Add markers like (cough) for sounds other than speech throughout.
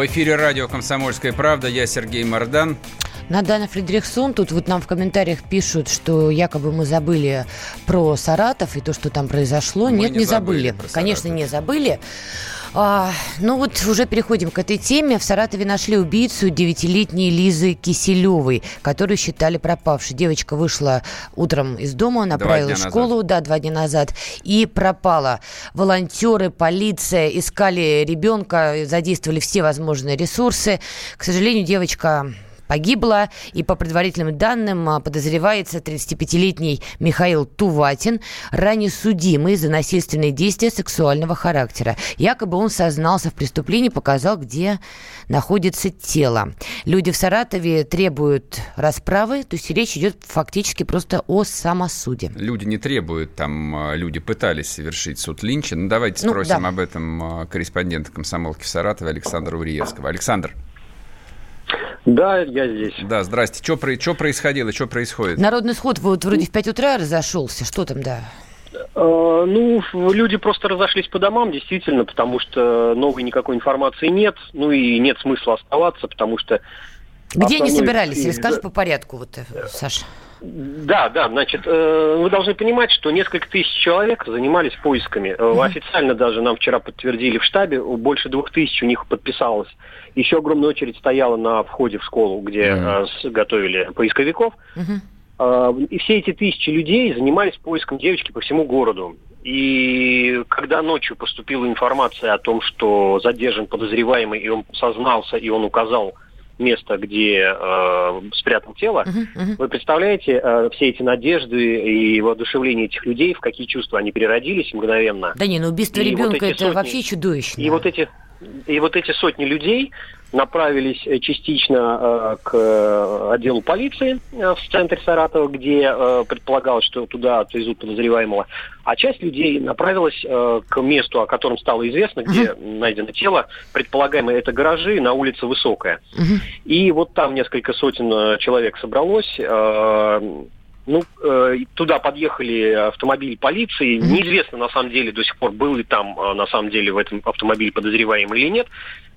В эфире радио «Комсомольская правда». Я Сергей Мордан. Надана Фридрихсон. Тут вот нам в комментариях пишут, что якобы мы забыли про Саратов и то, что там произошло. Мы Нет, не, не забыли. забыли. Конечно, не забыли. А, ну вот уже переходим к этой теме. В Саратове нашли убийцу девятилетней Лизы Киселевой, которую считали пропавшей. Девочка вышла утром из дома, направилась в школу, назад. да, два дня назад, и пропала. Волонтеры, полиция искали ребенка, задействовали все возможные ресурсы. К сожалению, девочка погибла. И по предварительным данным а, подозревается 35-летний Михаил Туватин, ранее судимый за насильственные действия сексуального характера. Якобы он сознался в преступлении, показал, где находится тело. Люди в Саратове требуют расправы, то есть речь идет фактически просто о самосуде. Люди не требуют, там а, люди пытались совершить суд Линча. Ну, давайте ну, спросим да. об этом а, корреспондента комсомолки в Саратове Александра Уриевского. Александр. Да, я здесь. Да, здрасте. Что, что происходило, что происходит? Народный сход вот вроде в 5 утра разошелся. Что там, да? Э, ну, люди просто разошлись по домам, действительно, потому что новой никакой информации нет, ну и нет смысла оставаться, потому что... Где они собирались? Расскажи по порядку, вот, э, Саша. Да, да, значит, э, вы должны понимать, что несколько тысяч человек занимались поисками. Mm-hmm. Официально даже нам вчера подтвердили в штабе, больше двух тысяч у них подписалось. Еще огромная очередь стояла на входе в школу, где mm-hmm. готовили поисковиков. Mm-hmm. И все эти тысячи людей занимались поиском девочки по всему городу. И когда ночью поступила информация о том, что задержан подозреваемый, и он сознался, и он указал место, где э, спрятал тело, uh-huh, uh-huh. вы представляете э, все эти надежды и воодушевление этих людей, в какие чувства они переродились мгновенно. Да не, ну убийство и ребенка вот это сотни, вообще чудовищно. И вот эти и вот эти сотни людей направились э, частично э, к э, отделу полиции в центре Саратова, где предполагалось, что туда отвезут подозреваемого, а часть людей направилась к месту, о котором стало известно, где uh-huh. найдено тело. Предполагаемые это гаражи на улице Высокая. Uh-huh. И вот там несколько сотен человек собралось. Ну, э, туда подъехали автомобили полиции. Неизвестно, на самом деле, до сих пор, был ли там, на самом деле, в этом автомобиле подозреваемый или нет,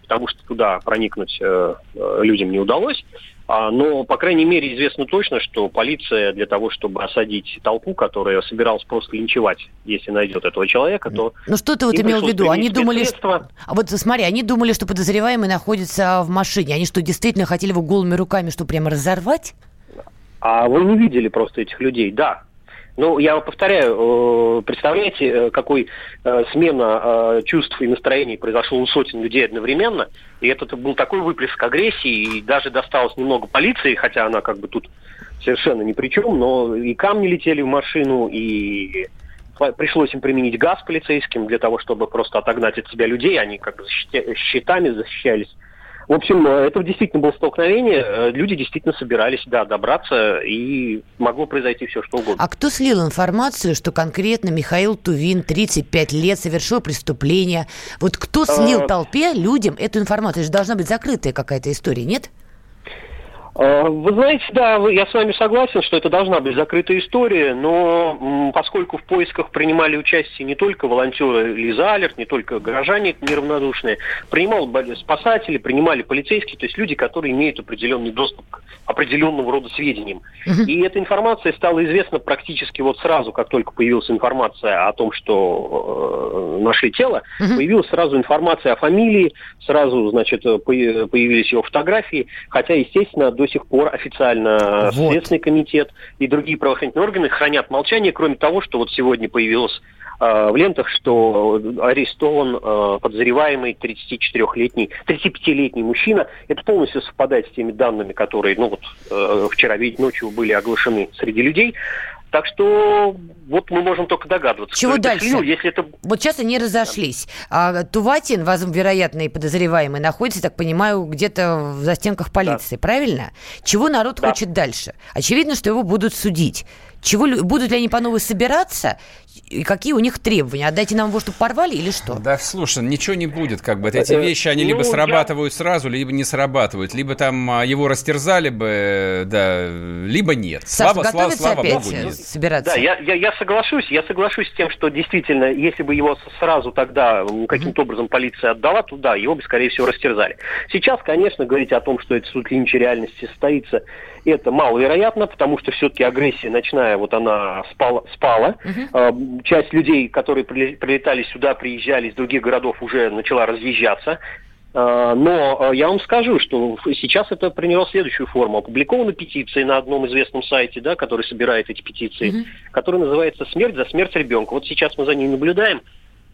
потому что туда проникнуть э, э, людям не удалось. А, но, по крайней мере, известно точно, что полиция для того, чтобы осадить толпу, которая собиралась просто линчевать, если найдет этого человека, то... Ну что ты вот имел в виду? Они думали, что... А вот смотри, они думали, что подозреваемый находится в машине. Они что, действительно хотели его голыми руками, что прямо разорвать? А вы не видели просто этих людей, да. Ну, я повторяю, э, представляете, э, какой э, смена чувств и настроений произошла у сотен людей одновременно, и это был такой выплеск агрессии, и даже досталось немного полиции, хотя она как бы тут совершенно ни при чем, но и камни летели в машину, и пришлось им применить газ полицейским для того, чтобы просто отогнать от себя людей, они как бы щитами защищались в общем, э, это действительно было столкновение. Э, люди действительно собирались, да, добраться, и могло произойти все, что угодно. А кто слил информацию, что конкретно Михаил Тувин, 35 лет, совершил преступление? Вот кто слил а... толпе, людям эту информацию? Это же должна быть закрытая какая-то история, нет? А, вы знаете, да, я с вами согласен, что это должна быть закрытая история, но поскольку в поисках принимали участие не только волонтеры Лиза Алерт, не только горожане неравнодушные, принимали спасатели, принимали полицейские, то есть люди, которые имеют определенный доступ к определенного рода сведениям. И эта информация стала известна практически вот сразу, как только появилась информация о том, что э, нашли тело, появилась сразу информация о фамилии, сразу, значит, появились его фотографии, хотя, естественно, до сих пор официально вот. Следственный комитет и другие правоохранительные органы хранят молчание, кроме того, что вот сегодня появилось э, в лентах, что арестован э, подозреваемый 34-летний, 35-летний мужчина. Это полностью совпадает с теми данными, которые ну, вот, э, вчера ночью были оглашены среди людей. Так что вот мы можем только догадываться. Чего дальше? Слил, если это... Вот сейчас они разошлись. А Туватин, вероятно, и подозреваемый, находится, так понимаю, где-то в застенках полиции, да. правильно? Чего народ да. хочет дальше? Очевидно, что его будут судить. Чего, будут ли они по новой собираться? И какие у них требования? Отдайте нам его, чтобы порвали или что? Да, слушай, ничего не будет. Как бы эти вещи, они либо ну, срабатывают сразу, либо не срабатывают. Либо там а, его растерзали бы, да, либо нет. Саша, слава, слава, слава опять Богу, нет. собираться? Да, я, я, я соглашусь. Я соглашусь с тем, что действительно, если бы его сразу тогда каким-то образом полиция отдала, то да, его бы, скорее всего, растерзали. Сейчас, конечно, говорить о том, что это суд Линча реальности состоится, это маловероятно, потому что все-таки агрессия ночная, вот она спала. спала. Угу. Часть людей, которые прилетали сюда, приезжали из других городов, уже начала разъезжаться. А, но а, я вам скажу, что сейчас это приняло следующую форму. Опубликована петиция на одном известном сайте, да, который собирает эти петиции, угу. которая называется «Смерть за смерть ребенка». Вот сейчас мы за ней наблюдаем.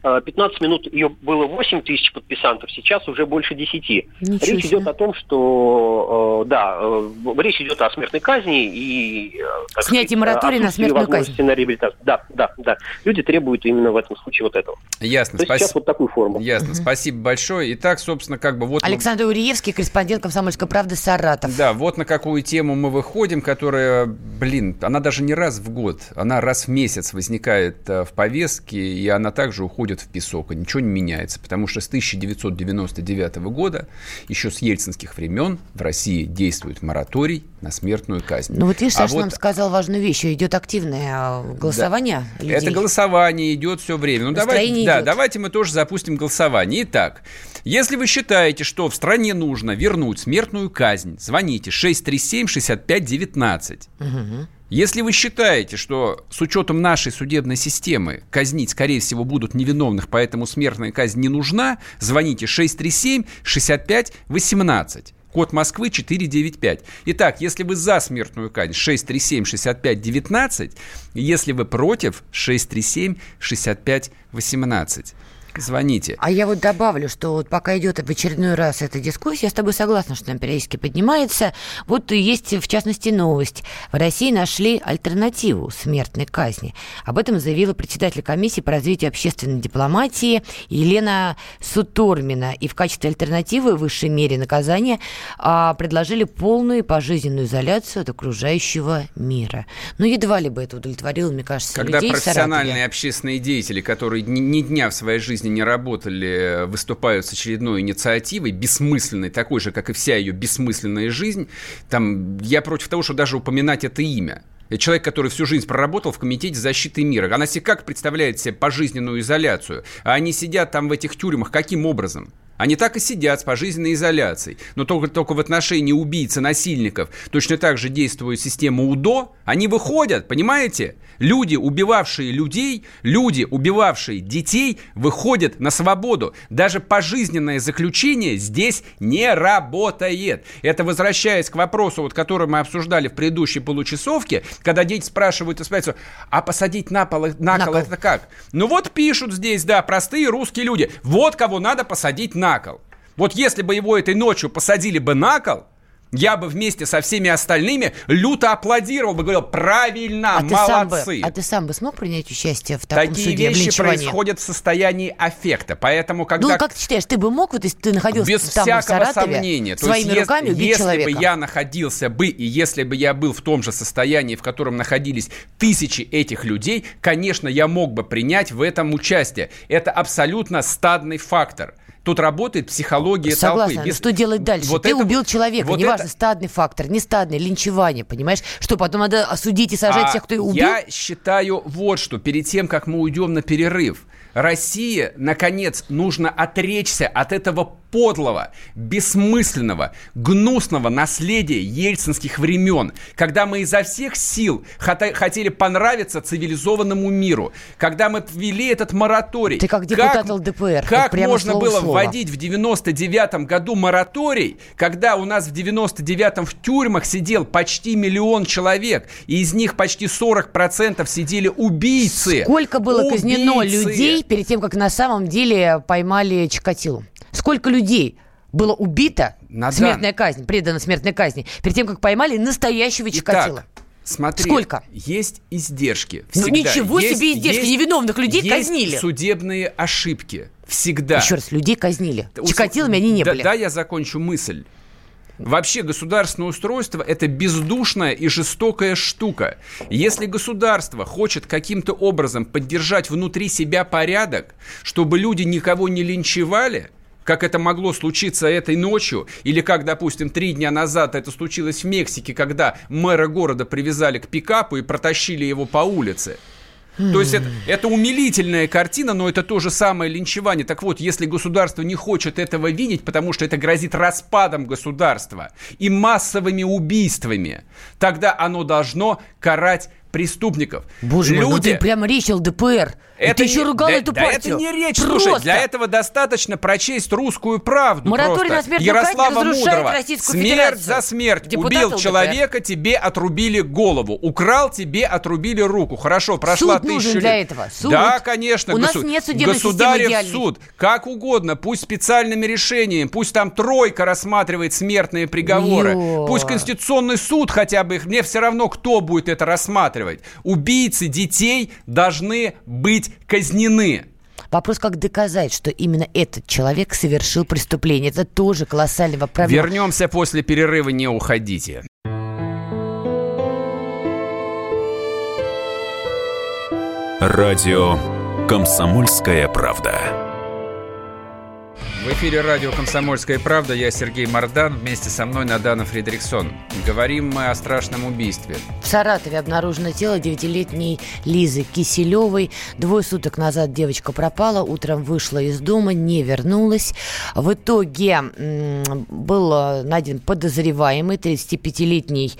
15 минут ее было 8 тысяч подписантов, сейчас уже больше 10. Ничего речь себе. идет о том, что, э, да, э, речь идет о смертной казни и... Э, Снятие моратория на смертную казнь. На реабилитацию. Да, да, да. Люди требуют именно в этом случае вот этого. Ясно. То есть Спас... сейчас вот такую форму. Ясно. Угу. Спасибо большое. Итак, собственно, как бы вот... Александр мы... Уриевский, корреспондент «Комсомольской правды» Саратов. Да, вот на какую тему мы выходим, которая, блин, она даже не раз в год, она раз в месяц возникает в повестке, и она также уходит уходят в песок, и ничего не меняется, потому что с 1999 года, еще с ельцинских времен, в России действует мораторий на смертную казнь. Ну вот видишь, а Саша вот... нам сказал важную вещь, идет активное а, голосование да. людей. Это голосование идет все время. Ну давайте, да, давайте мы тоже запустим голосование. Итак, если вы считаете, что в стране нужно вернуть смертную казнь, звоните 637-6519. Угу. Если вы считаете, что с учетом нашей судебной системы казнить, скорее всего, будут невиновных, поэтому смертная казнь не нужна, звоните 637-65-18. Код Москвы 495. Итак, если вы за смертную казнь 637-65-19, если вы против 637-65-18. Звоните. А я вот добавлю, что вот пока идет в очередной раз эта дискуссия, я с тобой согласна, что она периодически поднимается. Вот есть, в частности, новость. В России нашли альтернативу смертной казни. Об этом заявила председатель комиссии по развитию общественной дипломатии Елена Сутормина. И в качестве альтернативы высшей мере наказания а, предложили полную пожизненную изоляцию от окружающего мира. Но едва ли бы это удовлетворило, мне кажется, Когда людей профессиональные общественные деятели, которые ни дня в своей жизни жизни не работали, выступают с очередной инициативой, бессмысленной, такой же, как и вся ее бессмысленная жизнь, там, я против того, что даже упоминать это имя. Человек, который всю жизнь проработал в Комитете защиты мира. Она себе как представляет себе пожизненную изоляцию? А они сидят там в этих тюрьмах каким образом? Они так и сидят с пожизненной изоляцией. Но только, только в отношении убийц и насильников точно так же действует система УДО. Они выходят, понимаете? Люди, убивавшие людей, люди, убивавшие детей, выходят на свободу. Даже пожизненное заключение здесь не работает. Это возвращаясь к вопросу, вот, который мы обсуждали в предыдущей получасовке, когда дети спрашивают и спрашивают, а посадить на пол, на, на кол это как? Ну вот пишут здесь, да, простые русские люди. Вот кого надо посадить на на кол. Вот если бы его этой ночью посадили бы на кол, я бы вместе со всеми остальными люто аплодировал бы, говорил, правильно, а молодцы. Ты бы, а ты сам бы смог принять участие в таком Такие вещи происходят в состоянии аффекта, поэтому когда... Ну, как ты считаешь, ты бы мог, вот если ты находился Без там всякого в Саратове, сомнения. своими есть, руками если, убить если человека? бы я находился бы, и если бы я был в том же состоянии, в котором находились тысячи этих людей, конечно, я мог бы принять в этом участие. Это абсолютно стадный фактор. Тут работает психология Согласна. толпы. Без... что делать дальше? Вот Ты это... убил человека, вот неважно, это... стадный фактор, не стадный, линчевание, понимаешь? Что, потом надо осудить и сажать а всех, кто убил? Я считаю вот что, перед тем, как мы уйдем на перерыв, России, наконец, нужно отречься от этого подлого, бессмысленного, гнусного наследия ельцинских времен, когда мы изо всех сил хотели понравиться цивилизованному миру, когда мы ввели этот мораторий. Ты как депутат как, ЛДПР. Как можно было слова. вводить в 99-м году мораторий, когда у нас в 99-м в тюрьмах сидел почти миллион человек, и из них почти 40% сидели убийцы. Сколько было убийцы. казнено людей перед тем, как на самом деле поймали Чикатилу? Сколько людей было убито, Надо... смертная казнь, предана смертной казни, перед тем, как поймали настоящего Чикатило? Смотри, Сколько? Есть издержки. Ну, Всегда. Ну ничего есть, себе издержки. Есть, Невиновных людей есть казнили. судебные ошибки. Всегда. Еще раз, людей казнили. Чикатилами они не да, были. Да, я закончу мысль. Вообще государственное устройство – это бездушная и жестокая штука. Если государство хочет каким-то образом поддержать внутри себя порядок, чтобы люди никого не линчевали – как это могло случиться этой ночью, или как, допустим, три дня назад это случилось в Мексике, когда мэра города привязали к пикапу и протащили его по улице. То есть это, это умилительная картина, но это то же самое линчевание. Так вот, если государство не хочет этого видеть, потому что это грозит распадом государства и массовыми убийствами, тогда оно должно карать преступников. Боже Люди... мой, ну ты прямо речь ЛДПР. Это ты еще ругал да, эту да партию. это не речь, просто. слушай, для этого достаточно прочесть русскую правду Мораторий на смерть Ярослава Мудрого. Российскую Смерть Федерацию. за смерть. Депутат Убил ЛДПР. человека, тебе отрубили голову. Украл, тебе отрубили руку. Хорошо, прошла суд тысяча нужен лет. для этого. Суд. Да, конечно. У нас нет судебной Государев суд. Как угодно. Пусть специальными решениями. Пусть там тройка рассматривает смертные приговоры. Ё. Пусть Конституционный суд хотя бы их. Мне все равно, кто будет это рассматривать. Убийцы детей должны быть казнены. Вопрос, как доказать, что именно этот человек совершил преступление. Это тоже колоссальный вопрос. Вернемся после перерыва, не уходите. Радио «Комсомольская правда». В эфире радио «Комсомольская правда». Я Сергей Мордан. Вместе со мной Надана Фредериксон. Говорим мы о страшном убийстве. В Саратове обнаружено тело девятилетней Лизы Киселевой. Двое суток назад девочка пропала. Утром вышла из дома, не вернулась. В итоге был найден подозреваемый 35-летний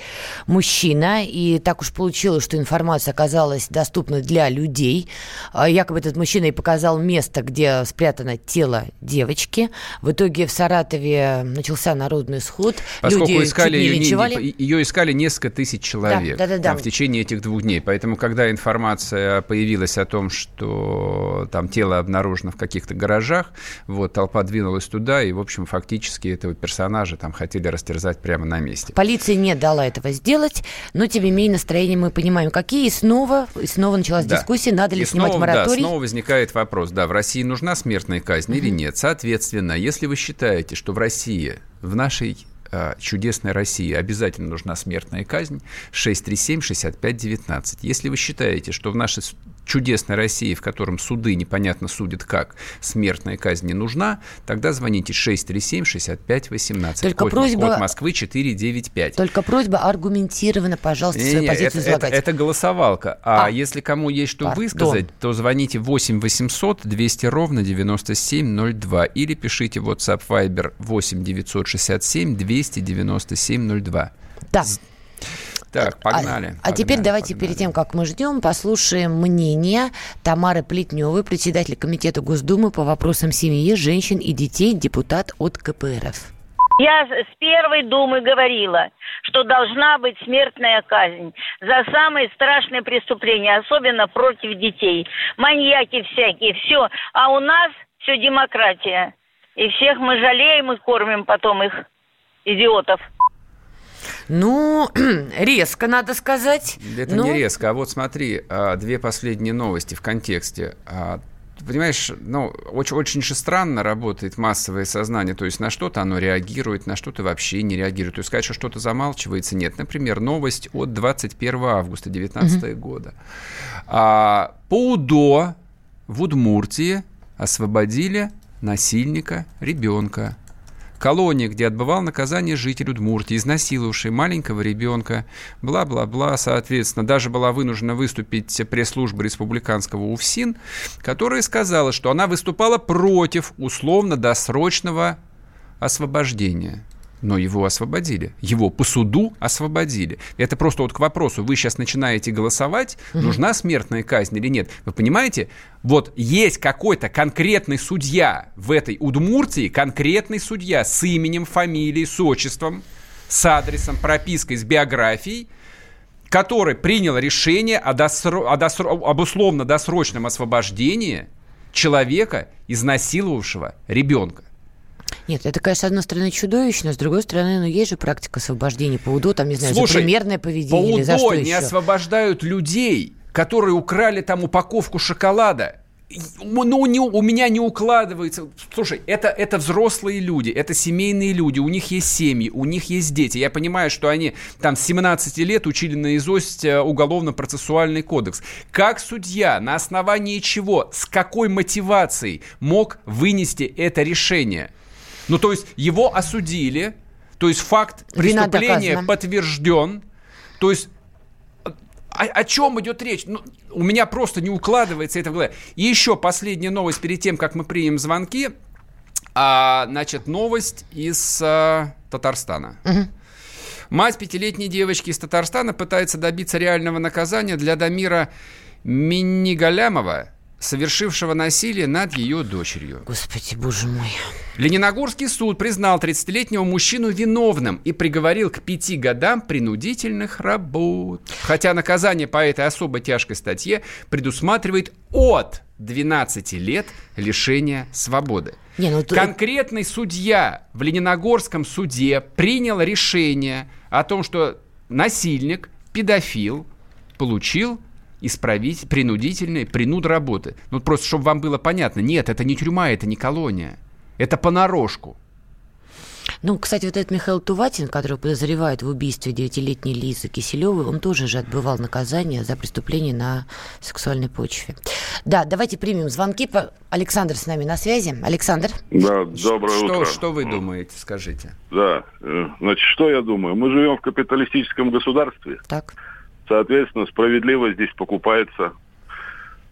мужчина. И так уж получилось, что информация оказалась доступна для людей. А якобы этот мужчина и показал место, где спрятано тело девочки девочки. В итоге в Саратове начался народный сход. Поскольку Люди искали не ее, линчевали. не, ее искали несколько тысяч человек да, да, да, да. в течение этих двух дней. Поэтому, когда информация появилась о том, что там тело обнаружено в каких-то гаражах, вот толпа двинулась туда, и, в общем, фактически этого персонажа там хотели растерзать прямо на месте. Полиция не дала этого сделать, но, тем не менее, настроение мы понимаем, какие. И снова, и снова началась да. дискуссия, надо ли и снимать снова, мораторий. Да, снова возникает вопрос, да, в России нужна смертная казнь mm-hmm. или нет. Соответственно, если вы считаете, что в России, в нашей э, чудесной России обязательно нужна смертная казнь, 637-65-19. Если вы считаете, что в нашей чудесной России, в котором суды непонятно судят как, смертная казнь не нужна, тогда звоните 637-65-18. Только код, просьба... Код Москвы 495. Только просьба аргументированно, пожалуйста, свою не, позицию это, излагать. Это, это голосовалка. А, а если кому есть что Пардон. высказать, то звоните 8 800 200 ровно 9702 или пишите WhatsApp Viber 8 967 297 02. Да. Так, погнали. А, погнали а теперь давайте погнали. перед тем, как мы ждем, послушаем мнение Тамары Плетневой, председателя Комитета Госдумы по вопросам семьи, женщин и детей, депутат от КПРФ. Я с первой думы говорила, что должна быть смертная казнь за самые страшные преступления, особенно против детей. Маньяки всякие, все. А у нас все демократия. И всех мы жалеем и кормим потом их, идиотов. Ну, (clears throat) резко, надо сказать. Это но... не резко. А вот смотри, а, две последние новости в контексте. А, понимаешь, ну, очень, очень же странно работает массовое сознание. То есть на что-то оно реагирует, на что-то вообще не реагирует. То есть сказать, что что-то замалчивается, нет. Например, новость от 21 августа 2019 угу. года. А, по УДО в Удмуртии освободили насильника ребенка колония, где отбывал наказание житель Удмуртии, изнасиловавший маленького ребенка, бла-бла-бла, соответственно, даже была вынуждена выступить пресс-служба республиканского УФСИН, которая сказала, что она выступала против условно-досрочного освобождения но его освободили. Его по суду освободили. Это просто вот к вопросу. Вы сейчас начинаете голосовать, угу. нужна смертная казнь или нет. Вы понимаете? Вот есть какой-то конкретный судья в этой Удмуртии, конкретный судья с именем, фамилией, с отчеством, с адресом, пропиской, с биографией, который принял решение о, досро... о досро... об условно-досрочном освобождении человека, изнасиловавшего ребенка. Нет, это, конечно, с одной стороны чудовищно, с другой стороны, ну, есть же практика освобождения по УДО, там, не знаю, Слушай, за примерное поведение по или за УДО что не еще. освобождают людей, которые украли там упаковку шоколада ну, не, у меня не укладывается. Слушай, это, это взрослые люди, это семейные люди, у них есть семьи, у них есть дети. Я понимаю, что они там с 17 лет учили наизусть э, уголовно-процессуальный кодекс. Как судья, на основании чего, с какой мотивацией мог вынести это решение? Ну, то есть его осудили, то есть факт преступления подтвержден, то есть о, о чем идет речь? Ну, у меня просто не укладывается это в голове. И еще последняя новость перед тем, как мы примем звонки. А, значит, новость из а, Татарстана. Угу. Мать пятилетней девочки из Татарстана пытается добиться реального наказания для Дамира Миннигалямова совершившего насилие над ее дочерью. Господи, боже мой. Лениногорский суд признал 30-летнего мужчину виновным и приговорил к пяти годам принудительных работ. Хотя наказание по этой особо тяжкой статье предусматривает от 12 лет лишения свободы. Не, ну, Конкретный судья в Лениногорском суде принял решение о том, что насильник, педофил получил исправить принудительные принуд работы. Ну, просто, чтобы вам было понятно. Нет, это не тюрьма, это не колония. Это понарошку. Ну, кстати, вот этот Михаил Туватин, который подозревает в убийстве девятилетней Лизы Киселевой, он тоже же отбывал наказание за преступление на сексуальной почве. Да, давайте примем звонки. Александр с нами на связи. Александр. Да, доброе что, утро. Что вы думаете, скажите? Да, э, значит, что я думаю? Мы живем в капиталистическом государстве. Так. Соответственно, справедливость здесь покупается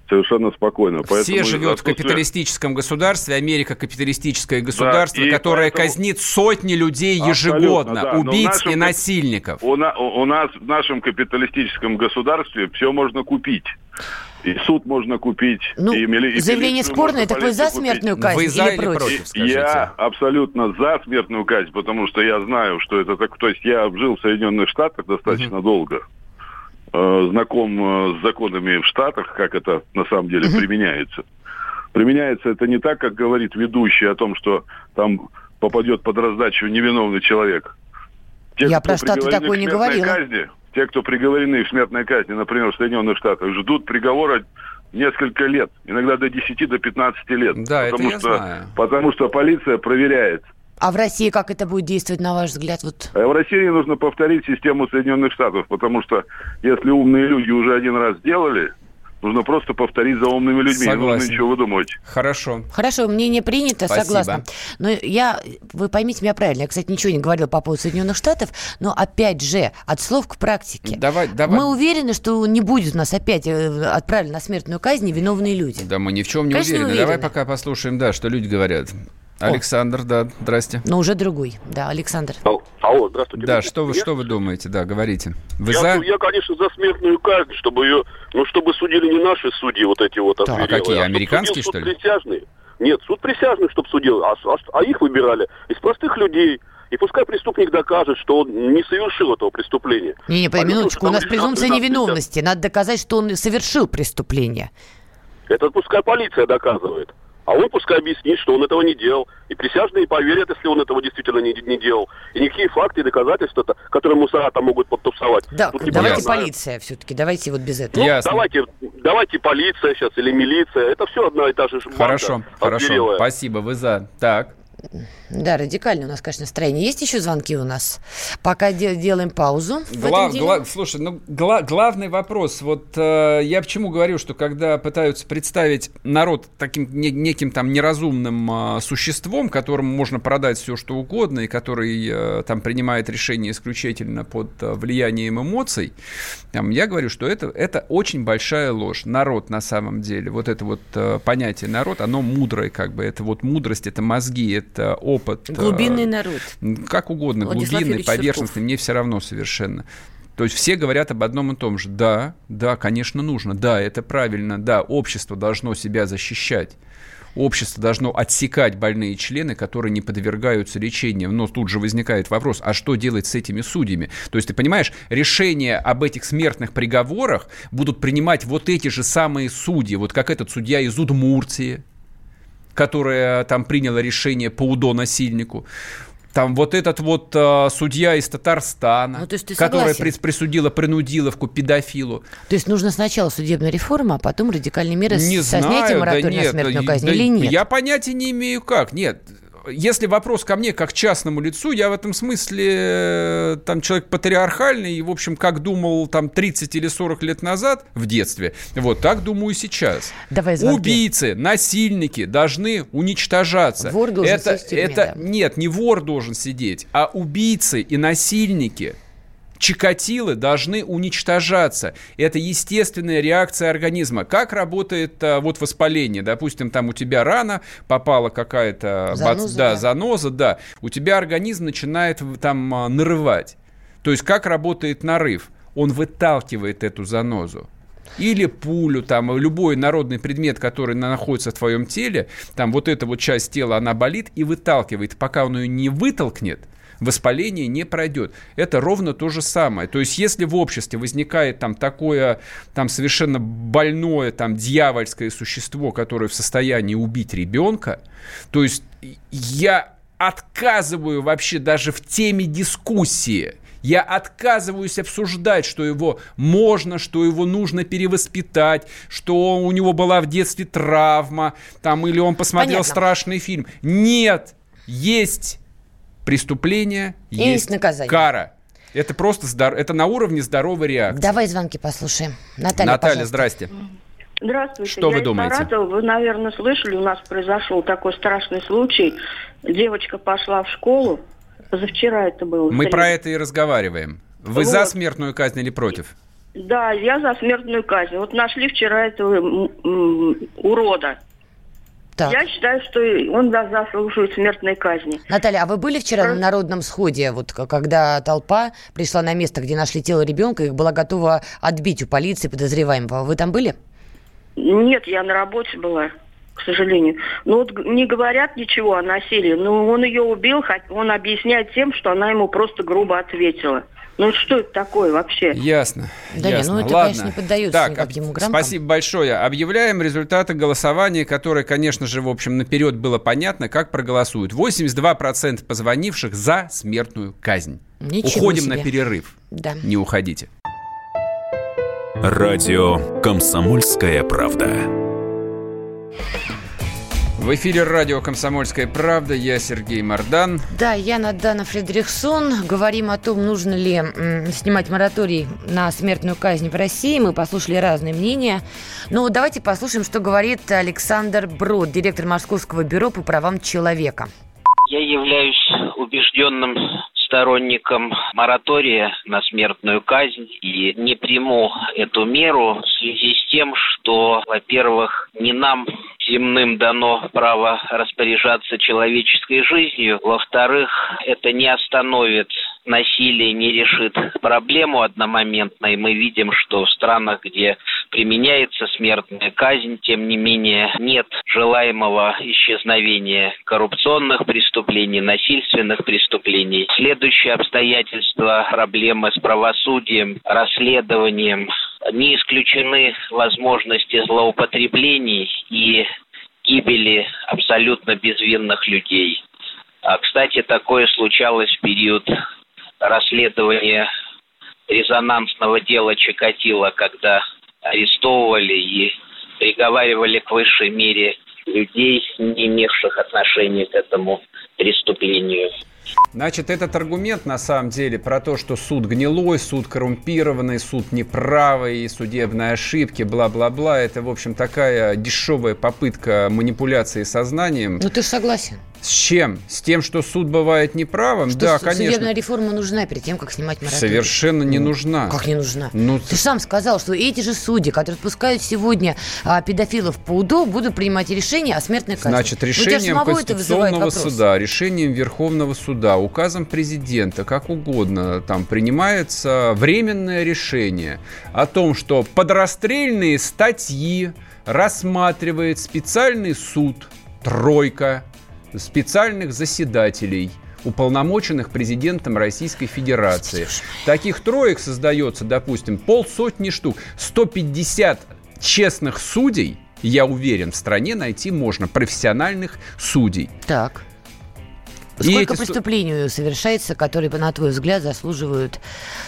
совершенно спокойно. Поэтому Все живет в капиталистическом государстве, Америка капиталистическое государство, да, которое поэтому... казнит сотни людей ежегодно, да, убийц и насильников. У, на, у нас в нашем капиталистическом государстве все можно купить. И суд можно купить. Ну, и мили, заявление спорное, так вы за смертную казнь вы за или, против? против скажите? я абсолютно за смертную казнь, потому что я знаю, что это так. То есть я жил в Соединенных Штатах достаточно угу. долго. Э, знаком э, с законами в Штатах, как это на самом деле uh-huh. применяется. Применяется это не так, как говорит ведущий о том, что там попадет под раздачу невиновный человек. Те, Я про Штаты такое не говорила. Казни, те, кто приговорены к смертной казни, например, в Соединенных Штатах, ждут приговора несколько лет, иногда до 10 до 15 лет. Да, потому это я что, знаю. Потому что полиция проверяет а в России как это будет действовать, на ваш взгляд? Вот? А в России нужно повторить систему Соединенных Штатов, потому что если умные люди уже один раз сделали, Нужно просто повторить за умными людьми. Согласен. Не нужно ничего выдумывать. Хорошо. Хорошо, мнение принято, Спасибо. согласна. Но я, вы поймите меня правильно, я, кстати, ничего не говорила по поводу Соединенных Штатов, но опять же, от слов к практике. Давай, давай. Мы уверены, что не будет у нас опять э, отправлены на смертную казнь виновные люди. Да, мы ни в чем не Конечно, уверены. уверены. Давай пока послушаем, да, что люди говорят. Александр, О. да, здрасте. Но уже другой, да, Александр. Алло, здравствуйте. Да, что вы, что вы думаете, да, говорите. Вы я, за? Я, конечно, за смертную казнь, чтобы ее, ну, чтобы судили не наши судьи, вот эти вот да, А какие, а американские, что ли? присяжные. Нет, суд присяжных, чтобы судил, а, а, а их выбирали из простых людей. И пускай преступник докажет, что он не совершил этого преступления. Не-не, по минуточку, у нас презумпция невиновности. Надо доказать, что он совершил преступление. Это пускай полиция доказывает. А он пускай объяснит, что он этого не делал. И присяжные поверят, если он этого действительно не, не делал. И никакие факты и доказательства, которые мусора там могут подтусовать. Да, давайте полиция все-таки, давайте вот без этого. Ну, давайте, давайте полиция сейчас или милиция. Это все одна и та же Хорошо, хорошо. Спасибо, вы за. Так. Да, радикально у нас, конечно, настроение. Есть еще звонки у нас? Пока де- делаем паузу. Гла- гла- слушай, ну гла- главный вопрос. Вот э, я почему говорю, что когда пытаются представить народ таким не- неким там неразумным э, существом, которому можно продать все, что угодно, и который э, там принимает решения исключительно под э, влиянием эмоций, там, я говорю, что это, это очень большая ложь. Народ на самом деле, вот это вот э, понятие народ, оно мудрое как бы. Это вот мудрость, это мозги, это опыт. Глубинный э, народ. Как угодно, Владислав глубинный, поверхностный, Сурков. мне все равно совершенно. То есть все говорят об одном и том же. Да, да, конечно, нужно. Да, это правильно. Да, общество должно себя защищать. Общество должно отсекать больные члены, которые не подвергаются лечению. Но тут же возникает вопрос, а что делать с этими судьями? То есть, ты понимаешь, решение об этих смертных приговорах будут принимать вот эти же самые судьи, вот как этот судья из Удмуртии, которая там приняла решение по УДО насильнику. там вот этот вот э, судья из Татарстана, ну, которая прис, присудила принудиловку педофилу. То есть нужно сначала судебная реформа, а потом радикальные меры не со знаю, снятием моратория да нет, на смертную казнь да, или нет? Я понятия не имею как. Нет, если вопрос ко мне как частному лицу, я в этом смысле э, там человек патриархальный, и, в общем, как думал там 30 или 40 лет назад в детстве, вот так думаю сейчас. Давай звонки. Убийцы, насильники должны уничтожаться. Вор должен это, сидеть в тюрьме, это, да. Нет, не вор должен сидеть, а убийцы и насильники – Чикатилы должны уничтожаться. Это естественная реакция организма. Как работает а, вот воспаление? Допустим, там у тебя рана, попала какая-то заноза, да, да. заноза, да. У тебя организм начинает там а, нарывать. То есть как работает нарыв? Он выталкивает эту занозу или пулю, там, любой народный предмет, который находится в твоем теле, там вот эта вот часть тела, она болит и выталкивает. Пока он ее не вытолкнет, воспаление не пройдет. Это ровно то же самое. То есть, если в обществе возникает там такое, там совершенно больное, там дьявольское существо, которое в состоянии убить ребенка, то есть я отказываю вообще даже в теме дискуссии. Я отказываюсь обсуждать, что его можно, что его нужно перевоспитать, что у него была в детстве травма, там, или он посмотрел Понятно. страшный фильм. Нет, есть преступление, есть, есть наказание. кара. Это просто здор... это на уровне здоровой реакции. Давай звонки послушаем. Наталья, Наталья, пожалуйста. здрасте. Здравствуйте. Что я вы думаете? Саратова. Вы, наверное, слышали, у нас произошел такой страшный случай. Девочка пошла в школу. Позавчера это было. Мы про это и разговариваем. Вы вот. за смертную казнь или против? Да, я за смертную казнь. Вот нашли вчера этого урода. Так. Я считаю, что он заслуживает смертной казни. Наталья, а вы были вчера Про... на народном сходе, вот когда толпа пришла на место, где нашли тело ребенка, их была готова отбить у полиции подозреваемого? Вы там были? Нет, я на работе была к сожалению. Ну вот не говорят ничего о насилии, но он ее убил, он объясняет тем, что она ему просто грубо ответила. Ну что это такое вообще? Ясно. Да ясно. нет, ну это, Ладно. конечно, не поддается так, никаким грамкам. Спасибо большое. Объявляем результаты голосования, которое, конечно же, в общем, наперед было понятно, как проголосуют. 82% позвонивших за смертную казнь. Ничего Уходим себе. на перерыв. Да. Не уходите. Радио «Комсомольская правда». В эфире радио «Комсомольская правда». Я Сергей Мордан. Да, я Надана Фредериксон. Говорим о том, нужно ли снимать мораторий на смертную казнь в России. Мы послушали разные мнения. Но давайте послушаем, что говорит Александр Брод, директор Московского бюро по правам человека. Я являюсь убежденным сторонником моратория на смертную казнь и не приму эту меру в связи с тем, что, во-первых, не нам земным дано право распоряжаться человеческой жизнью. Во-вторых, это не остановит насилие, не решит проблему одномоментно. И мы видим, что в странах, где применяется смертная казнь, тем не менее нет желаемого исчезновения коррупционных преступлений, насильственных преступлений. Следующее обстоятельство – проблемы с правосудием, расследованием. Не исключены возможности злоупотреблений и гибели абсолютно безвинных людей. А, кстати, такое случалось в период расследования резонансного дела Чикатило, когда арестовывали и приговаривали к высшей мере людей, не имевших отношения к этому преступлению. Значит, этот аргумент на самом деле про то, что суд гнилой, суд коррумпированный, суд неправый, судебные ошибки, бла-бла-бла, это, в общем, такая дешевая попытка манипуляции сознанием. Ну, ты согласен. С чем? С тем, что суд бывает неправым? Что да, конечно. Судебная реформа нужна перед тем, как снимать мораторий. Совершенно не ну, нужна. Как не нужна? Ну, ты сам сказал, что эти же судьи, которые отпускают сегодня а, педофилов по УДО, будут принимать решение о смертной казни. Значит, решением Конституционного суда, решением Верховного суда, указом президента, как угодно, там принимается временное решение о том, что подрастрельные статьи рассматривает специальный суд «Тройка», специальных заседателей, уполномоченных президентом Российской Федерации. Таких троек создается, допустим, полсотни штук. 150 честных судей, я уверен, в стране найти можно, профессиональных судей. Так. Сколько эти... преступлений совершается, которые, на твой взгляд, заслуживают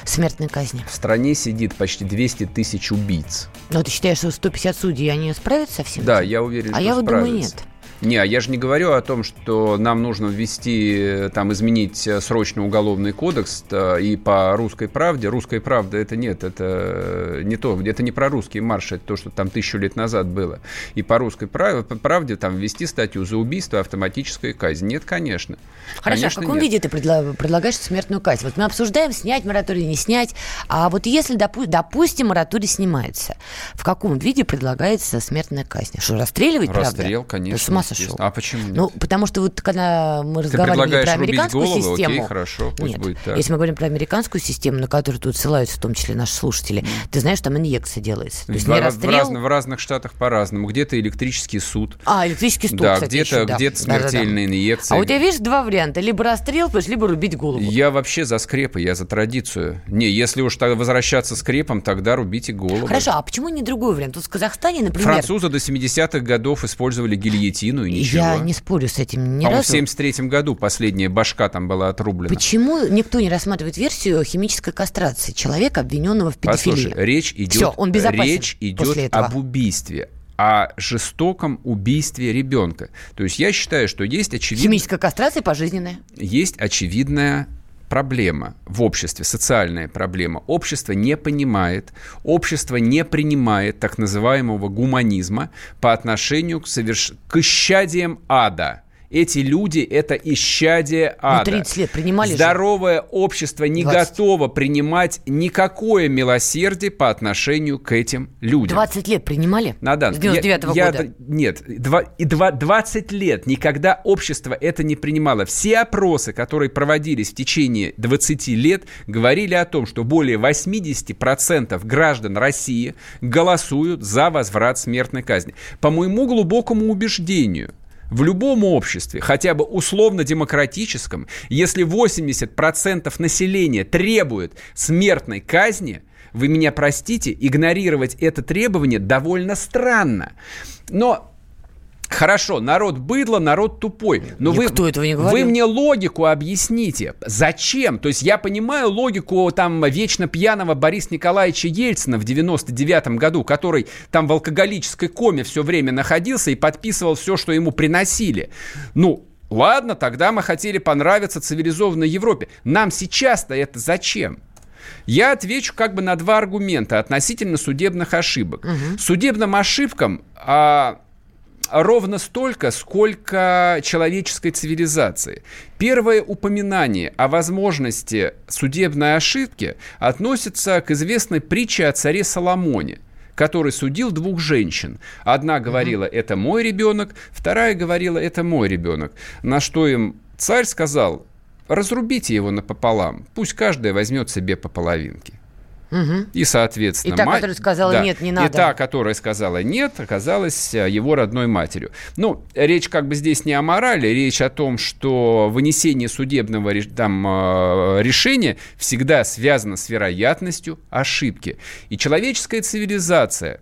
смертной казни? В стране сидит почти 200 тысяч убийц. Но ты считаешь, что 150 судей, они справятся со всем Да, я уверен, а что А я вот думаю, нет. Не, а я же не говорю о том, что нам нужно ввести, там, изменить срочно уголовный кодекс и по русской правде. Русская правда это нет, это не то, это не про русские марши, это то, что там тысячу лет назад было. И по русской правде там ввести статью за убийство, автоматическая казнь. Нет, конечно. Хорошо, конечно, а в каком нет. виде ты предлагаешь смертную казнь? Вот мы обсуждаем, снять мораторий, не снять. А вот если, допу- допустим, мораторий снимается, в каком виде предлагается смертная казнь? Что, расстреливать, Расстрел, правда? конечно сошел. А почему нет? Ну, потому что вот когда мы разговаривали про американскую голову, систему... Окей, хорошо, пусть нет, будет так. если мы говорим про американскую систему, на которую тут ссылаются в том числе наши слушатели, mm. ты знаешь, там инъекция делается. То есть в, не расстрел... в, разных, в разных штатах по-разному. Где-то электрический суд. А, электрический суд, Да, где-то да. где смертельные да, да, да. инъекции. А у тебя, видишь, два варианта. Либо расстрел, либо рубить голову. Я вообще за скрепы, я за традицию. Не, если уж тогда возвращаться скрепом, тогда рубите голову. Хорошо, а почему не другой вариант? Тут в Казахстане, например... Французы до 70-х годов использовали гильотину и ничего. Я не спорю с этим ни а разу. в 73 году последняя башка там была отрублена. Почему никто не рассматривает версию химической кастрации человека, обвиненного в педофилии? Послушай, речь идет, Все, он речь идет об убийстве о жестоком убийстве ребенка. То есть я считаю, что есть очевидная... Химическая кастрация пожизненная. Есть очевидная проблема в обществе, социальная проблема. Общество не понимает, общество не принимает так называемого гуманизма по отношению к, соверш... к исчадиям ада – эти люди – это исчадие ада. Ну, 30 лет принимали Здоровое же. общество не 20. готово принимать никакое милосердие по отношению к этим людям. 20 лет принимали? Надан, С 99 -го я, года? Я, нет, два, и два, 20 лет никогда общество это не принимало. Все опросы, которые проводились в течение 20 лет, говорили о том, что более 80% граждан России голосуют за возврат смертной казни. По моему глубокому убеждению – в любом обществе, хотя бы условно-демократическом, если 80% населения требует смертной казни, вы меня простите, игнорировать это требование довольно странно. Но Хорошо, народ быдло, народ тупой. Но Никто вы, этого не говорил. вы мне логику объясните. Зачем? То есть я понимаю логику там вечно пьяного Бориса Николаевича Ельцина в 99 году, который там в алкоголической коме все время находился и подписывал все, что ему приносили. Ну, ладно, тогда мы хотели понравиться цивилизованной Европе. Нам сейчас-то это зачем? Я отвечу как бы на два аргумента относительно судебных ошибок. Угу. Судебным ошибкам... А, ровно столько, сколько человеческой цивилизации. Первое упоминание о возможности судебной ошибки относится к известной притче о царе Соломоне который судил двух женщин. Одна говорила, это мой ребенок, вторая говорила, это мой ребенок. На что им царь сказал, разрубите его напополам, пусть каждая возьмет себе по половинке. Угу. И, соответственно... И та, мать... которая сказала да. нет, не надо. И та, которая сказала нет, оказалась э, его родной матерью. Ну, речь как бы здесь не о морали, речь о том, что вынесение судебного там, э, решения всегда связано с вероятностью ошибки. И человеческая цивилизация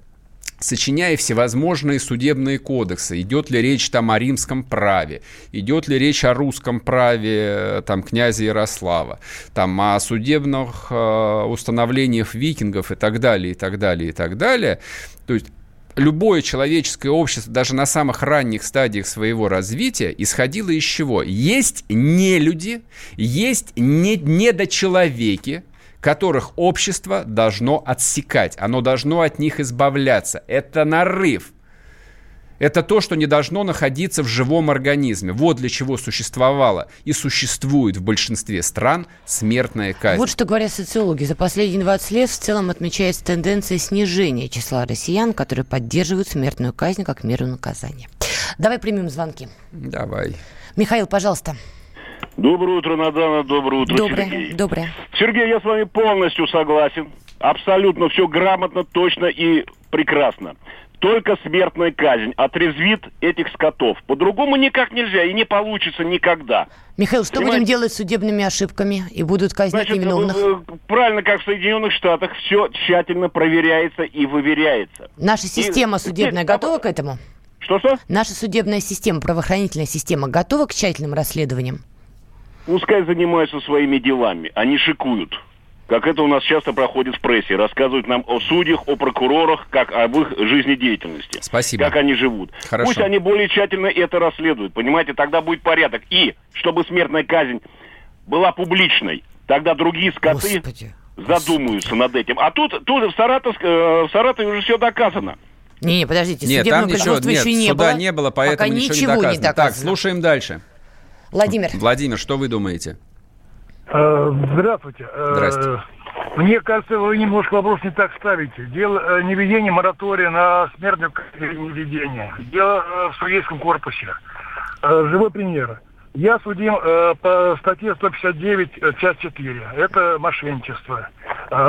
сочиняя всевозможные судебные кодексы. Идет ли речь там о римском праве, идет ли речь о русском праве э, там князя Ярослава, там о судебных э, установлениях викингов и так далее, и так далее, и так далее. То есть любое человеческое общество, даже на самых ранних стадиях своего развития, исходило из чего? Есть нелюди, есть не, недочеловеки, которых общество должно отсекать, оно должно от них избавляться. Это нарыв. Это то, что не должно находиться в живом организме. Вот для чего существовало и существует в большинстве стран смертная казнь. Вот что говорят социологи. За последние 20 лет в целом отмечается тенденция снижения числа россиян, которые поддерживают смертную казнь как меру наказания. Давай примем звонки. Давай. Михаил, пожалуйста. Доброе утро, Надана. Доброе утро, доброе, Сергей. Доброе. Сергей, я с вами полностью согласен. Абсолютно все грамотно, точно и прекрасно. Только смертная казнь отрезвит этих скотов. По-другому никак нельзя и не получится никогда. Михаил, что Понимаете? будем делать с судебными ошибками и будут казнить Значит, невиновных? Э, правильно, как в Соединенных Штатах, все тщательно проверяется и выверяется. Наша система и, (laughs) судебная и, готова к этому? Что-что? Наша судебная система, правоохранительная система готова к тщательным расследованиям? Пускай занимаются своими делами, они шикуют как это у нас часто проходит в прессе, рассказывают нам о судьях, о прокурорах, как об их жизнедеятельности. Спасибо. Как они живут. Хорошо. Пусть они более тщательно это расследуют, понимаете, тогда будет порядок. И чтобы смертная казнь была публичной, тогда другие скоты Господи. задумаются Господи. над этим. А тут, тут в, Саратов, э, в Саратове уже все доказано. Не, не, подождите, нет, там ничего, нет, еще не суда было. не было, поэтому Пока ничего, ничего не доказано. Не доказано. Так, слушаем дальше. Владимир. Владимир, что вы думаете? Э, здравствуйте. Э, Здравствуйте. Мне кажется, вы немножко вопрос не так ставите. Дело э, не введения моратория на смертную не введение. Дело в судейском корпусе. Живой пример. Я судим по статье 159, э, часть 4. Это мошенничество.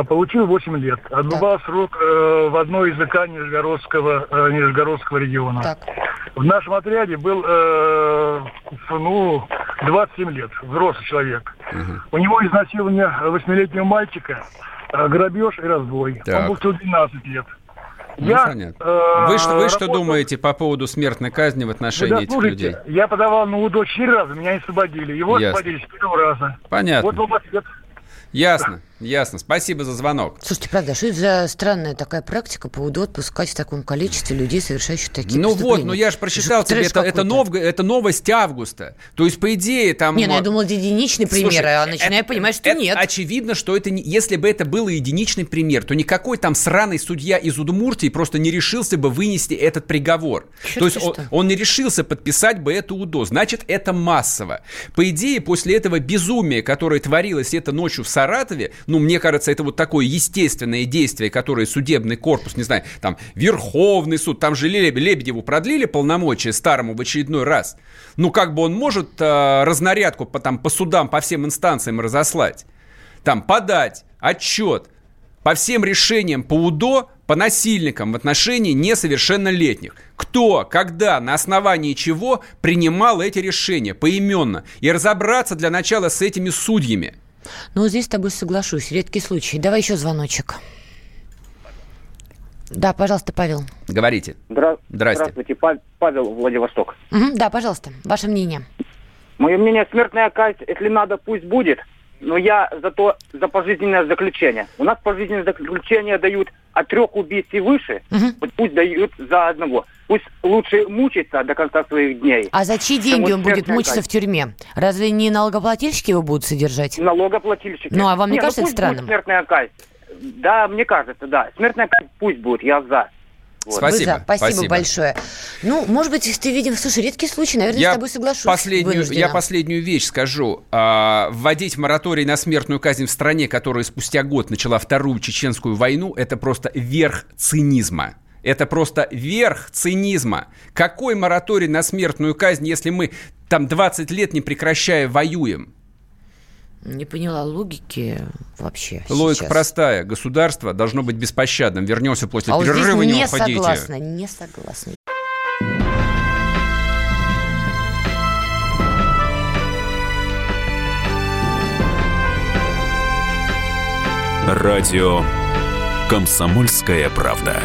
Получил 8 лет. Отбывал так. срок в одной из ИК Нижегородского, Нижегородского региона. Так. В нашем отряде был э, ну, 27 лет, взрослый человек. Угу. У него изнасилование 8-летнего мальчика, э, грабеж и разбой. Так. Он получил 12 лет. Ну, я, понятно. Э, вы, что, вы что думаете по поводу смертной казни в отношении да, этих слушайте, людей? Я подавал на УДО четыре раза, меня не освободили. Его Ясно. освободили с первого раза. Понятно. Вот вам ответ. Ясно. Ясно. Спасибо за звонок. Слушайте, правда, что это за странная такая практика по УДО отпускать в таком количестве людей, совершающих такие Ну вот, ну я же прочитал тебе, это, это, нов, это новость августа. То есть, по идее, там... Не, ну я думал, это единичный пример, Слушай, а начинаю это, понимать, что это, нет. Очевидно, что это не... Если бы это был единичный пример, то никакой там сраный судья из Удмуртии просто не решился бы вынести этот приговор. Черт то есть он, он не решился подписать бы это УДО. Значит, это массово. По идее, после этого безумия, которое творилось это ночью в Саратове, ну, мне кажется, это вот такое естественное действие, которое судебный корпус, не знаю, там, Верховный суд, там же Лебедеву продлили полномочия старому в очередной раз. Ну, как бы он может э, разнарядку по, там, по судам, по всем инстанциям разослать? Там, подать отчет по всем решениям по УДО по насильникам в отношении несовершеннолетних. Кто, когда, на основании чего принимал эти решения поименно. И разобраться для начала с этими судьями – ну, здесь с тобой соглашусь. Редкий случай. Давай еще звоночек. Да, пожалуйста, Павел. Говорите. Здра... Здрасте. Здравствуйте, Павел, Владивосток. Угу, да, пожалуйста, ваше мнение. Мое мнение, смертная казнь, если надо, пусть будет, но я зато за пожизненное заключение. У нас пожизненное заключение дают от трех убийств и выше, угу. пусть дают за одного. Пусть лучше мучится до конца своих дней. А за чьи деньги он будет мучиться казнь. в тюрьме? Разве не налогоплательщики его будут содержать? Налогоплательщики. Ну, а вам не, не ну кажется ну, это странным? Смертная казнь. Да, мне кажется, да. Смертная казнь пусть будет, я за. Вот. Спасибо. за. Спасибо, спасибо большое. Ну, может быть, ты видим, слушай, редкий случай, наверное, я с тобой соглашусь. Последнюю, я последнюю вещь скажу. А, вводить мораторий на смертную казнь в стране, которая спустя год начала вторую чеченскую войну, это просто верх цинизма. Это просто верх цинизма. Какой мораторий на смертную казнь, если мы там 20 лет не прекращая воюем? Не поняла логики вообще. Логика сейчас. простая. Государство должно быть беспощадным. Вернемся после а перерыва, вот не, не уходите. Согласна, не согласна. Радио «Комсомольская правда».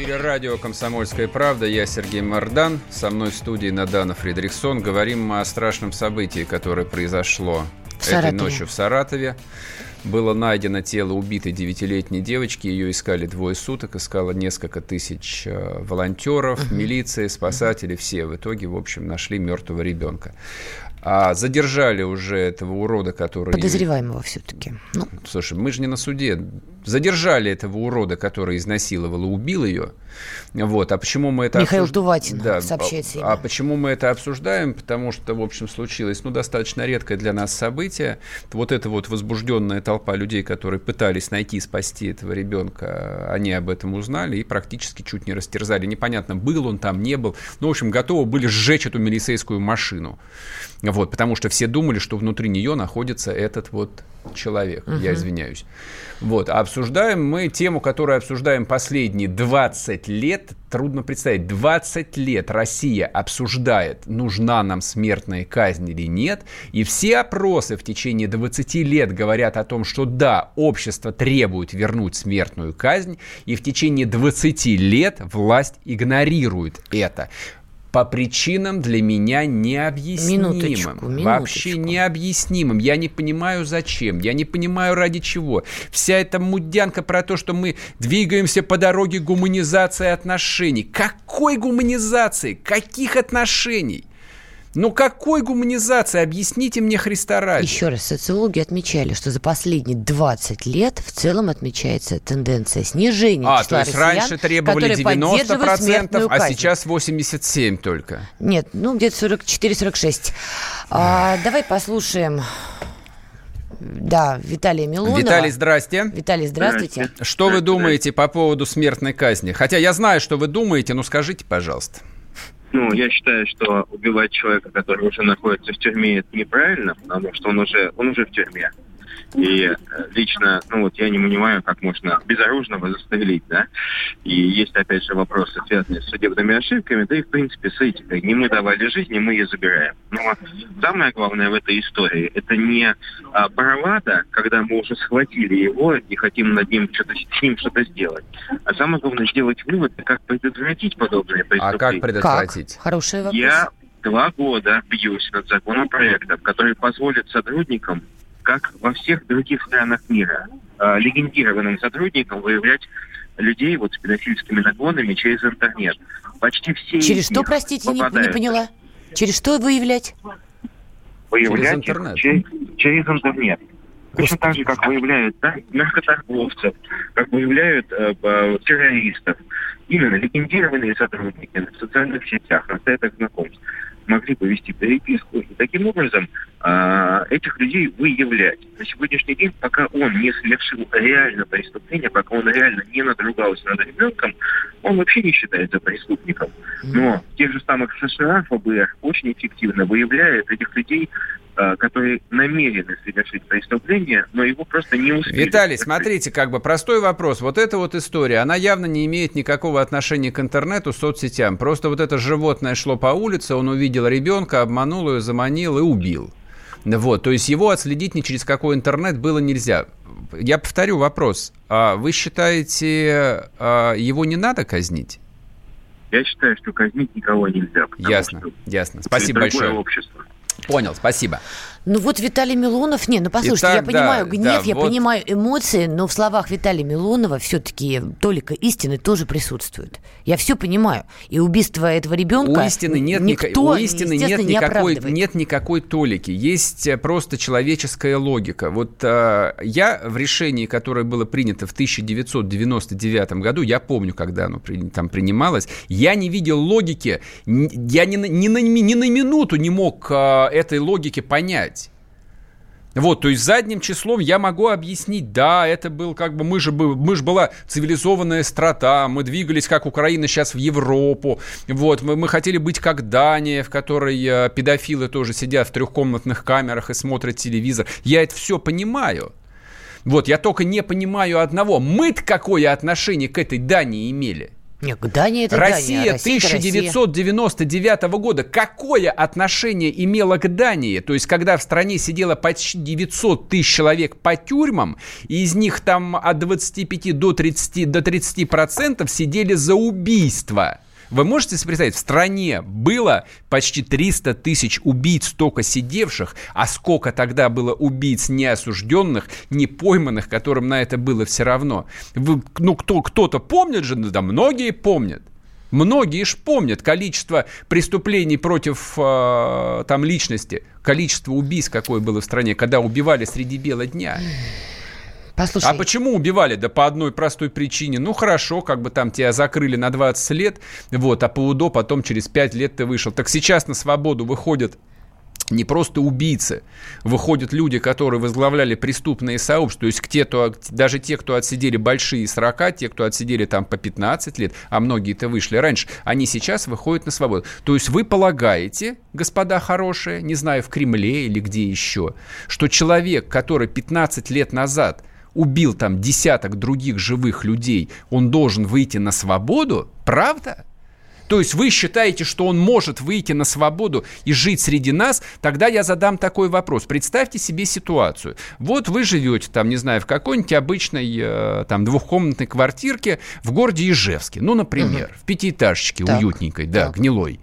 Эфире радио «Комсомольская правда». Я Сергей Мордан. Со мной в студии Надана Фридрихсон. Говорим мы о страшном событии, которое произошло этой ночью в Саратове. Было найдено тело убитой девятилетней девочки. Ее искали двое суток. Искало несколько тысяч э, волонтеров, милиции, спасатели. Все в итоге, в общем, нашли мертвого ребенка. А задержали уже этого урода, который... Подозреваемого все-таки. Ну. Слушай, мы же не на суде. Задержали этого урода, который изнасиловал и убил ее. Вот. А почему мы это... Михаил обсуж... Дуватин да. сообщает себе. А почему мы это обсуждаем? Потому что, в общем, случилось ну, достаточно редкое для нас событие. Вот эта вот возбужденная толпа людей, которые пытались найти и спасти этого ребенка, они об этом узнали и практически чуть не растерзали. Непонятно, был он там, не был. Ну, в общем, готовы были сжечь эту милицейскую машину. Вот, потому что все думали, что внутри нее находится этот вот человек. Угу. Я извиняюсь. Вот, а обсуждаем мы тему, которую обсуждаем последние 20 лет. Трудно представить, 20 лет Россия обсуждает, нужна нам смертная казнь или нет. И все опросы в течение 20 лет говорят о том, что да, общество требует вернуть смертную казнь. И в течение 20 лет власть игнорирует это. По причинам для меня необъяснимым. Минуточку, минуточку. Вообще необъяснимым. Я не понимаю, зачем. Я не понимаю, ради чего. Вся эта мудянка про то, что мы двигаемся по дороге гуманизации отношений. Какой гуманизации? Каких отношений? Ну какой гуманизации? Объясните мне Христа ради. Еще раз, социологи отмечали, что за последние 20 лет в целом отмечается тенденция снижения а, числа то есть россиян, раньше требовали 90%, а сейчас 87 только. Нет, ну где-то 44-46. А, давай послушаем да, Виталий Милонова. Виталий, здрасте. Виталий, здравствуйте. Что вы думаете по поводу смертной казни? Хотя я знаю, что вы думаете, но скажите, пожалуйста. Ну, я считаю, что убивать человека, который уже находится в тюрьме, это неправильно, потому что он уже, он уже в тюрьме. И э, лично, ну вот я не понимаю, как можно безоружного застрелить, да. И есть, опять же, вопросы, связанные с судебными ошибками, да и, в принципе, с этикой. Не мы давали жизнь, не мы ее забираем. Но самое главное в этой истории, это не а, бравада, когда мы уже схватили его и хотим над ним что-то, с ним что-то сделать. А самое главное, сделать вывод, как предотвратить подобные преступления. А как предотвратить? Как? Хороший вопрос. Я два года бьюсь над законопроектом, который позволит сотрудникам как во всех других странах мира, э, легендированным сотрудникам выявлять людей вот с педофильскими наклонами через интернет. Почти все Через что, простите, не, не поняла? Через что выявлять? Выявлять через интернет. Через, через интернет. Точно так же, как выявляют да, наркоторговцев, как выявляют э, э, террористов. Именно легендированные сотрудники в социальных сетях, на сайтах знакомств могли бы вести переписку и таким образом э, этих людей выявлять. На сегодняшний день, пока он не совершил реально преступление, пока он реально не надругался над ребенком, он вообще не считается преступником. Но в тех же самых США ФБР очень эффективно выявляет этих людей которые намерены совершить преступление, но его просто не успели. Виталий, смотрите, как бы простой вопрос. Вот эта вот история, она явно не имеет никакого отношения к интернету, соцсетям. Просто вот это животное шло по улице, он увидел ребенка, обманул ее, заманил и убил. Вот, то есть его отследить ни через какой интернет было нельзя. Я повторю вопрос. А вы считаете, а, его не надо казнить? Я считаю, что казнить никого нельзя. Ясно, ясно. Спасибо большое. общество. Понял, спасибо. Ну вот Виталий Милонов, не, ну послушайте, Итак, я понимаю да, гнев, да, я вот... понимаю эмоции, но в словах Виталия Милонова все-таки толика истины тоже присутствует. Я все понимаю. И убийство этого ребенка у истины нет никто, у истины нет никакой, не нет никакой толики. Есть э, просто человеческая логика. Вот э, я в решении, которое было принято в 1999 году, я помню, когда оно при, там принималось, я не видел логики, я ни, ни, на, ни на минуту не мог э, этой логики понять. Вот, то есть задним числом я могу объяснить, да, это был как бы, мы же, мы же была цивилизованная страта, мы двигались как Украина сейчас в Европу, вот, мы, мы хотели быть как Дания, в которой э, педофилы тоже сидят в трехкомнатных камерах и смотрят телевизор. Я это все понимаю. Вот, я только не понимаю одного. Мы-то какое отношение к этой Дании имели? Нет, Дания это Россия Дания. Россия 1999 Россия. года какое отношение имела к Дании? То есть, когда в стране сидело почти 900 тысяч человек по тюрьмам, и из них там от 25 до 30, до 30 процентов сидели за убийство. Вы можете себе представить, в стране было почти 300 тысяч убийц только сидевших, а сколько тогда было убийц неосужденных, не пойманных, которым на это было все равно. Вы, ну, кто, кто-то помнит же, да многие помнят. Многие ж помнят количество преступлений против э, там личности, количество убийств, какое было в стране, когда убивали среди бела дня. Послушай. А почему убивали? Да по одной простой причине. Ну, хорошо, как бы там тебя закрыли на 20 лет, вот, а по УДО потом через 5 лет ты вышел. Так сейчас на свободу выходят не просто убийцы, выходят люди, которые возглавляли преступные сообщества, то есть те, кто, даже те, кто отсидели большие 40, те, кто отсидели там по 15 лет, а многие-то вышли раньше, они сейчас выходят на свободу. То есть вы полагаете, господа хорошие, не знаю, в Кремле или где еще, что человек, который 15 лет назад убил там десяток других живых людей, он должен выйти на свободу? Правда? То есть вы считаете, что он может выйти на свободу и жить среди нас? Тогда я задам такой вопрос. Представьте себе ситуацию. Вот вы живете там, не знаю, в какой-нибудь обычной э, там двухкомнатной квартирке в городе Ижевске. Ну, например, угу. в пятиэтажечке так, уютненькой, да, так. гнилой.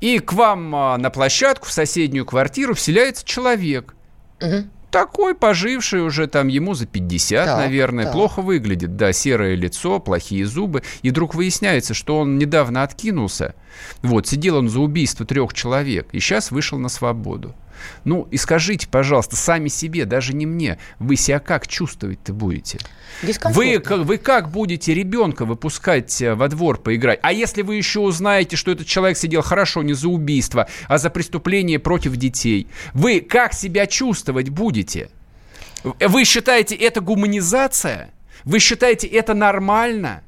И к вам а, на площадку в соседнюю квартиру вселяется человек. Угу такой поживший уже там ему за 50, да, наверное, да. плохо выглядит, да, серое лицо, плохие зубы, и вдруг выясняется, что он недавно откинулся, вот, сидел он за убийство трех человек, и сейчас вышел на свободу. Ну, и скажите, пожалуйста, сами себе, даже не мне, вы себя как чувствовать-то будете? Вы, вы как будете ребенка выпускать э, во двор поиграть? А если вы еще узнаете, что этот человек сидел хорошо не за убийство, а за преступление против детей, вы как себя чувствовать будете? Вы считаете это гуманизация? Вы считаете это нормально?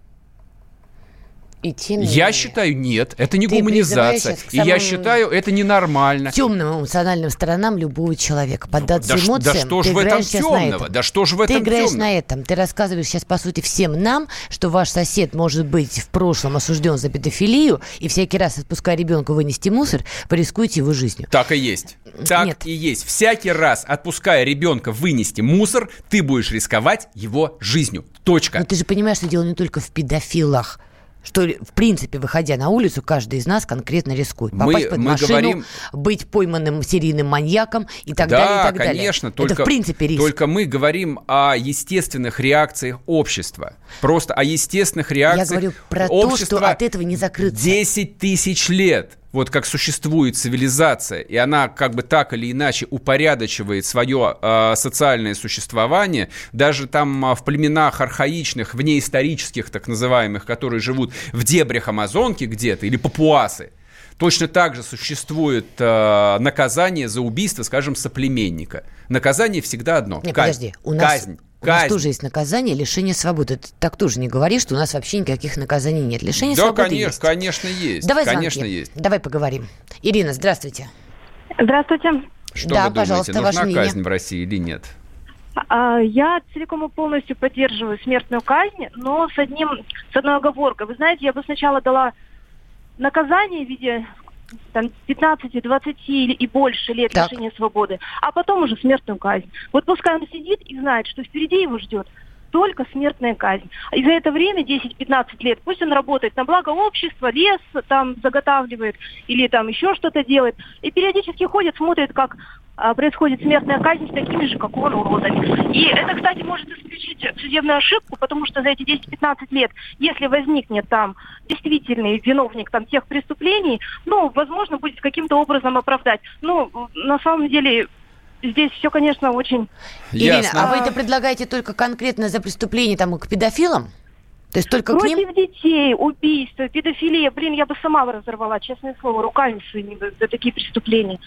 И тем я считаю, нет, это не гуманизация. И я считаю, это ненормально. Темным эмоциональным сторонам любого человека. Поддаться да, эмоциям. Да что же в этом темного? Да что же в этом Ты играешь темного? на этом. Ты рассказываешь сейчас, по сути, всем нам, что ваш сосед может быть в прошлом осужден за педофилию, и всякий раз, отпуская ребенка вынести мусор, вы рискуете его жизнью. Так и есть. Так нет. и есть. Всякий раз, отпуская ребенка вынести мусор, ты будешь рисковать его жизнью. Точка. Но ты же понимаешь, что дело не только в педофилах что, в принципе, выходя на улицу, каждый из нас конкретно рискует. Попасть мы, под мы машину, говорим... быть пойманным серийным маньяком и так да, далее, и так конечно, далее. конечно. Только, Это, в принципе, риск. Только мы говорим о естественных реакциях общества. Просто о естественных реакциях Я говорю про то, что от этого не закрыться. 10 тысяч лет вот как существует цивилизация, и она как бы так или иначе упорядочивает свое э, социальное существование, даже там э, в племенах архаичных, внеисторических так называемых, которые живут в дебрях Амазонки где-то, или папуасы, Точно так же существует э, наказание за убийство, скажем, соплеменника. Наказание всегда одно. Не, казнь. подожди, у нас, казнь. У Казнь. нас тоже есть наказание лишение свободы. Ты так тоже не говоришь, что у нас вообще никаких наказаний нет. Лишение да, свободы конечно, есть. конечно, есть. Давай конечно, звонки. есть. Давай поговорим. Ирина, здравствуйте. Здравствуйте. Что да, вы пожалуйста, думаете, нужна казнь в России или нет? А, я целиком и полностью поддерживаю смертную казнь, но с одним, с одной оговоркой. Вы знаете, я бы сначала дала наказание в виде там, 15, 20 или и больше лет так. лишения свободы, а потом уже смертную казнь. Вот пускай он сидит и знает, что впереди его ждет только смертная казнь. И за это время, 10-15 лет, пусть он работает на благо общества, лес там заготавливает или там еще что-то делает, и периодически ходит, смотрит, как а, происходит смертная казнь с такими же, как он, уродами. И это, кстати, может исключить судебную ошибку, потому что за эти 10-15 лет, если возникнет там действительный виновник там тех преступлений, ну, возможно, будет каким-то образом оправдать. Ну, на самом деле, здесь все, конечно, очень... Ирина, Ясно. а вы это предлагаете только конкретно за преступление там к педофилам? То есть только Против к ним? детей, убийства, педофилия. Блин, я бы сама разорвала, честное слово, руками своими за такие преступления.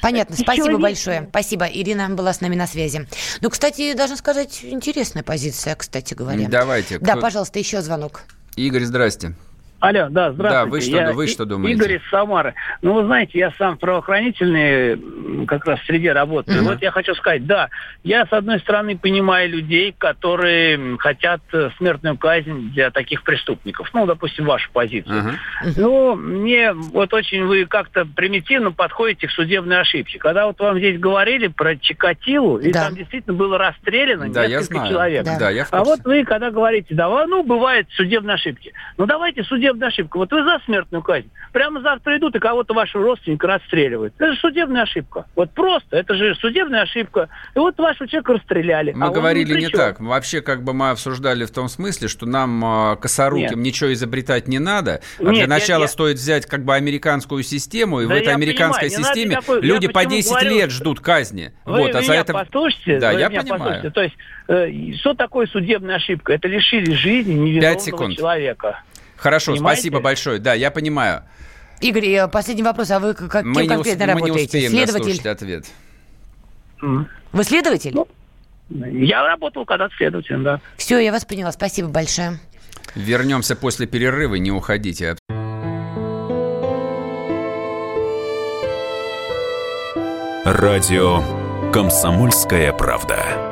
Понятно, спасибо человек... большое. Спасибо. Ирина была с нами на связи. Ну, кстати, должна сказать, интересная позиция, кстати говоря. Давайте. Да, кто... пожалуйста, еще звонок. Игорь, здрасте. Алло, да, здравствуйте. Да, вы что, я, вы что думаете? Игорь из Самары. Ну, вы знаете, я сам правоохранительный как раз в среде работаю. Uh-huh. Вот я хочу сказать, да, я, с одной стороны, понимаю людей, которые хотят э, смертную казнь для таких преступников. Ну, допустим, вашу позицию. Uh-huh. Ну, мне вот очень вы как-то примитивно подходите к судебной ошибке. Когда вот вам здесь говорили про Чикатилу, и да. там действительно было расстреляно да, несколько человек. Да. Да, я а вот вы, когда говорите, да, ну, бывают судебные ошибки. Ну, давайте судебные судебная ошибка. Вот вы за смертную казнь. Прямо завтра идут и кого-то вашего родственника расстреливают. Это же судебная ошибка. Вот просто. Это же судебная ошибка. И вот вашего человека расстреляли. Мы а говорили не так. Вообще, как бы мы обсуждали в том смысле, что нам, а, косоруким, нет. ничего изобретать не надо. А нет, для начала нет, стоит взять как бы американскую систему, и да в этой американской понимаю, системе никакой, люди по 10 говорю, лет ждут казни. Вы вот, а за это... послушайте. Да, я понимаю. Послушайте. То есть, э, что такое судебная ошибка? Это лишили жизни невиновного человека. Хорошо, Понимаете? спасибо большое. Да, я понимаю. Игорь, э, последний вопрос. А вы как, мы кем конкретно усп- работаете? Мы не успеем Следователь? ответ. Вы следователь? Ну, я работал когда-то следователем, да. Все, я вас поняла. Спасибо большое. Вернемся после перерыва, не уходите. Радио «Комсомольская правда».